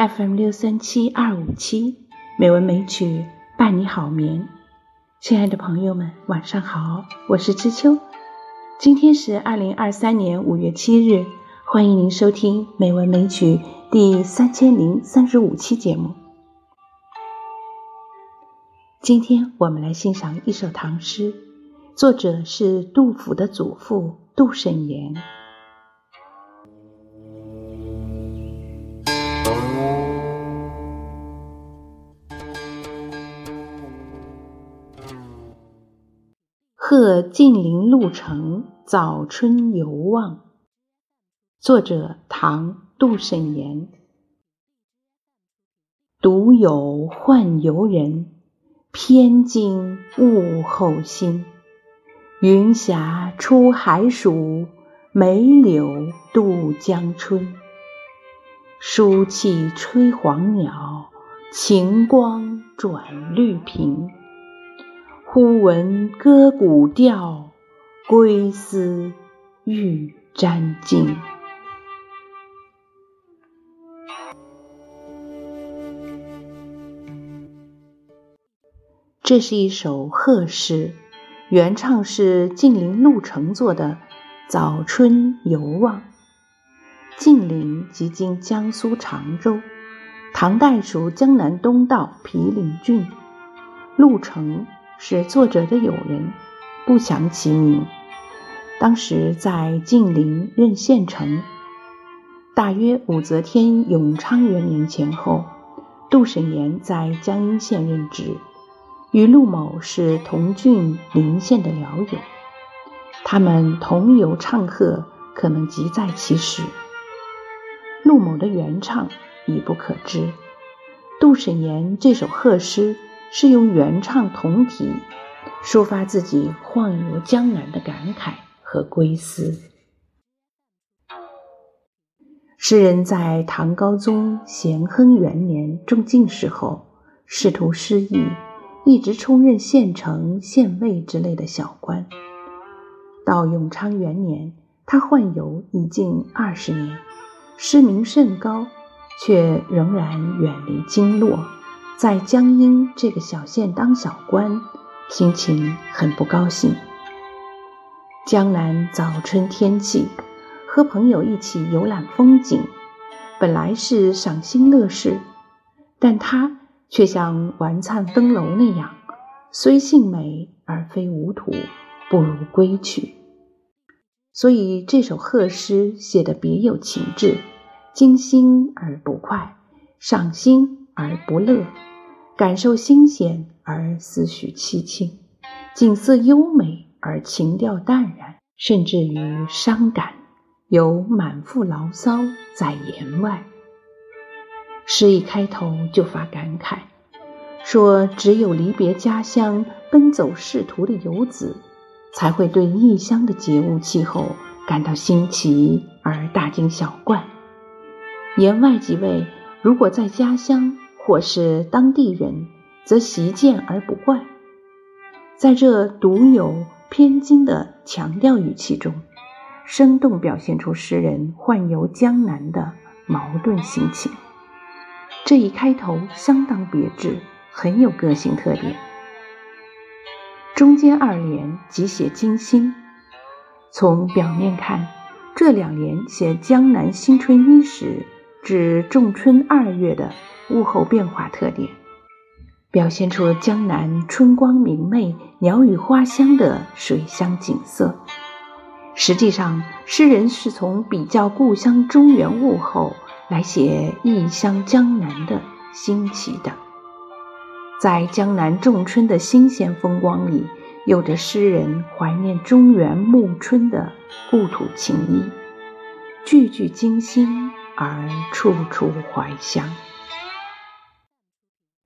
FM 六三七二五七美文美曲伴你好眠。亲爱的朋友们，晚上好，我是知秋。今天是二零二三年五月七日，欢迎您收听美文美曲第三千零三十五期节目。今天我们来欣赏一首唐诗，作者是杜甫的祖父杜审言。贺晋陵路城早春游望。作者唐杜审言。独有宦游人，偏惊物候新。云霞出海曙，梅柳渡江春。书气吹黄鸟，晴光转绿苹。忽闻歌鼓调，归思欲沾巾。这是一首贺诗，原唱是晋陵陆成作的《早春游望》。晋陵即今江苏常州，唐代属江南东道毗陵郡。陆城。是作者的友人，不详其名。当时在晋陵任县丞，大约武则天永昌元年前后，杜审言在江阴县任职，与陆某是同郡临县的僚友，他们同游唱和，可能即在其时。陆某的原唱已不可知，杜审言这首贺诗。是用原唱同题，抒发自己晃游江南的感慨和归思。诗人在唐高宗咸亨元年中进士后，仕途失意，一直充任县丞、县尉之类的小官。到永昌元年，他宦游已近二十年，诗名甚高，却仍然远离京洛。在江阴这个小县当小官，心情很不高兴。江南早春天气，和朋友一起游览风景，本来是赏心乐事，但他却像玩灿登楼那样，虽性美而非无土，不如归去。所以这首贺诗写得别有情致，惊心而不快，赏心而不乐。感受新鲜而思绪凄清，景色优美而情调淡然，甚至于伤感，有满腹牢骚在言外。诗一开头就发感慨，说只有离别家乡、奔走仕途的游子，才会对异乡的节物气候感到新奇而大惊小怪。言外即位，如果在家乡。或是当地人，则习见而不怪。在这独有偏惊的强调语气中，生动表现出诗人宦游江南的矛盾心情。这一开头相当别致，很有个性特点。中间二联即写金星，从表面看，这两联写江南新春伊始至仲春二月的。物候变化特点，表现出江南春光明媚、鸟语花香的水乡景色。实际上，诗人是从比较故乡中原物候来写异乡江南的新奇的。在江南仲春的新鲜风光里，有着诗人怀念中原暮春的故土情谊，句句惊心而处处怀乡。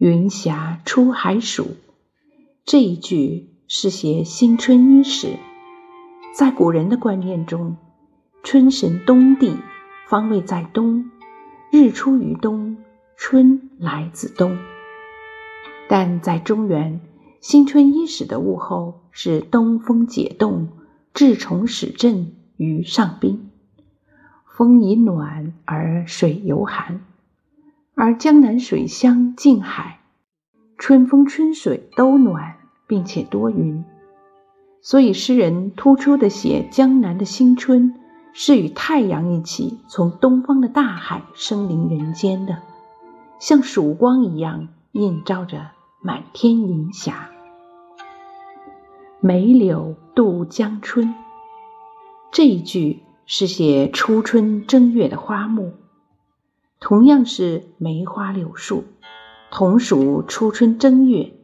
云霞出海曙，这一句是写新春伊始。在古人的观念中，春神东帝，方位在东，日出于东，春来自东。但在中原，新春伊始的物候是东风解冻，至虫始振于上宾，风已暖而水犹寒。而江南水乡近海，春风春水都暖，并且多云，所以诗人突出的写江南的新春是与太阳一起从东方的大海升临人间的，像曙光一样映照着满天云霞。梅柳渡江春，这一句是写初春正月的花木，同样是梅花柳树，同属初春正月。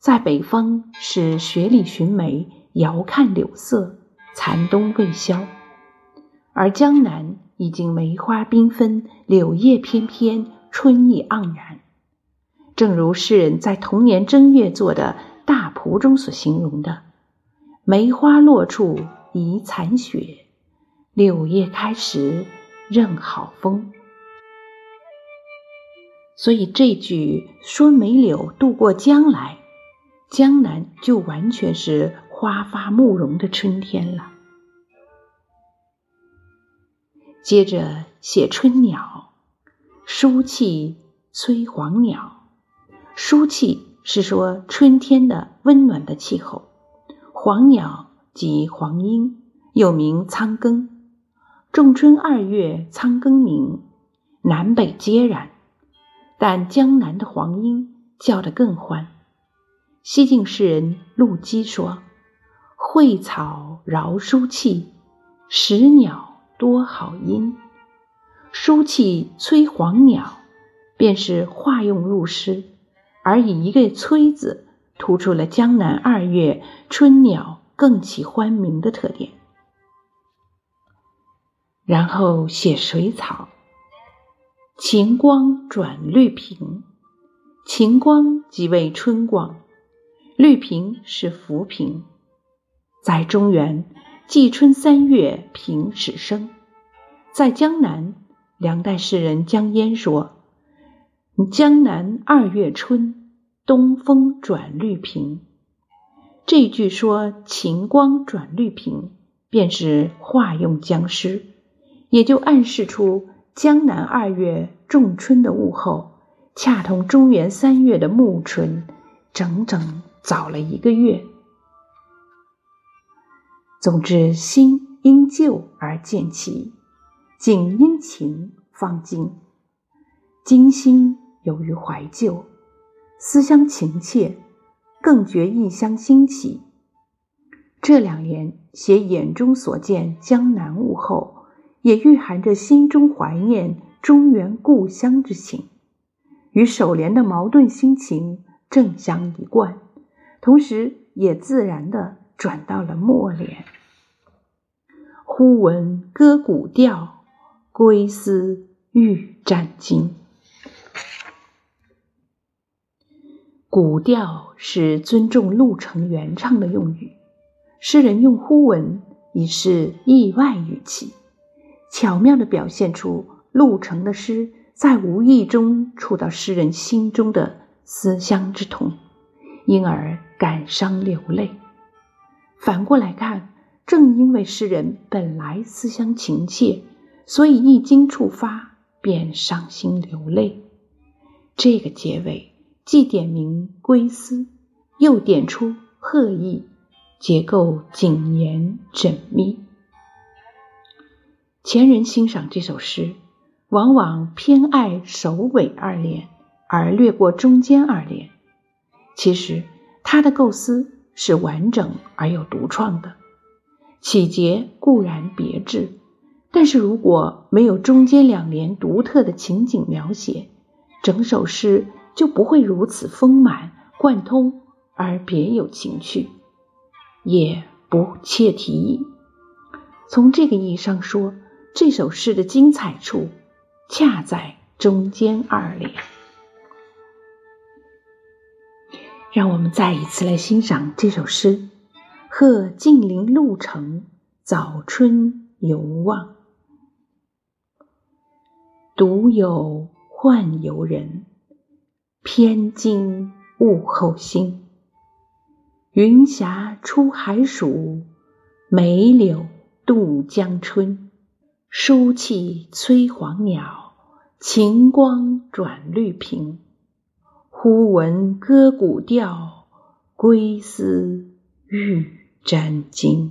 在北方是雪里寻梅，遥看柳色，残冬未消；而江南已经梅花缤纷，柳叶翩翩，春意盎然。正如诗人在同年正月做的。大蒲中所形容的“梅花落处遗残雪，柳叶开时任好风”，所以这句说梅柳渡过江来，江南就完全是花发慕容的春天了。接着写春鸟，书气催黄鸟，书气。是说春天的温暖的气候，黄鸟即黄莺，又名苍更。仲春二月，苍更鸣，南北皆然。但江南的黄莺叫得更欢。西晋诗人陆机说：“蕙草饶书气，时鸟多好音。”书气催黄鸟，便是化用入诗。而以一个“催”字，突出了江南二月春鸟更起欢鸣的特点。然后写水草，晴光转绿萍。晴光即为春光，绿萍是浮萍。在中原，季春三月萍始生。在江南，梁代诗人江淹说。江南二月春，东风转绿萍。这句说晴光转绿萍，便是化用江诗，也就暗示出江南二月仲春的物候，恰同中原三月的暮春，整整早了一个月。总之，新因旧而见奇，景因情方精，今心。由于怀旧，思乡情切，更觉异乡新奇。这两联写眼中所见江南物候，也蕴含着心中怀念中原故乡之情，与首联的矛盾心情正相一贯，同时也自然的转到了末联。忽闻歌古调，归思欲战惊。古调是尊重陆程原唱的用语，诗人用忽闻以示意外语气，巧妙地表现出陆程的诗在无意中触到诗人心中的思乡之痛，因而感伤流泪。反过来看，正因为诗人本来思乡情切，所以一经触发便伤心流泪。这个结尾。既点明归思，又点出贺意，结构谨严缜密。前人欣赏这首诗，往往偏爱首尾二联，而略过中间二联。其实，他的构思是完整而有独创的，起节固然别致，但是如果没有中间两联独特的情景描写，整首诗。就不会如此丰满贯通而别有情趣，也不切题意。从这个意义上说，这首诗的精彩处恰在中间二联。让我们再一次来欣赏这首诗：“贺近邻路程，早春犹望。独有宦游人。”偏惊物候新，云霞出海曙，梅柳渡江春。书气催黄鸟，晴光转绿屏，忽闻歌古调，归思欲沾巾。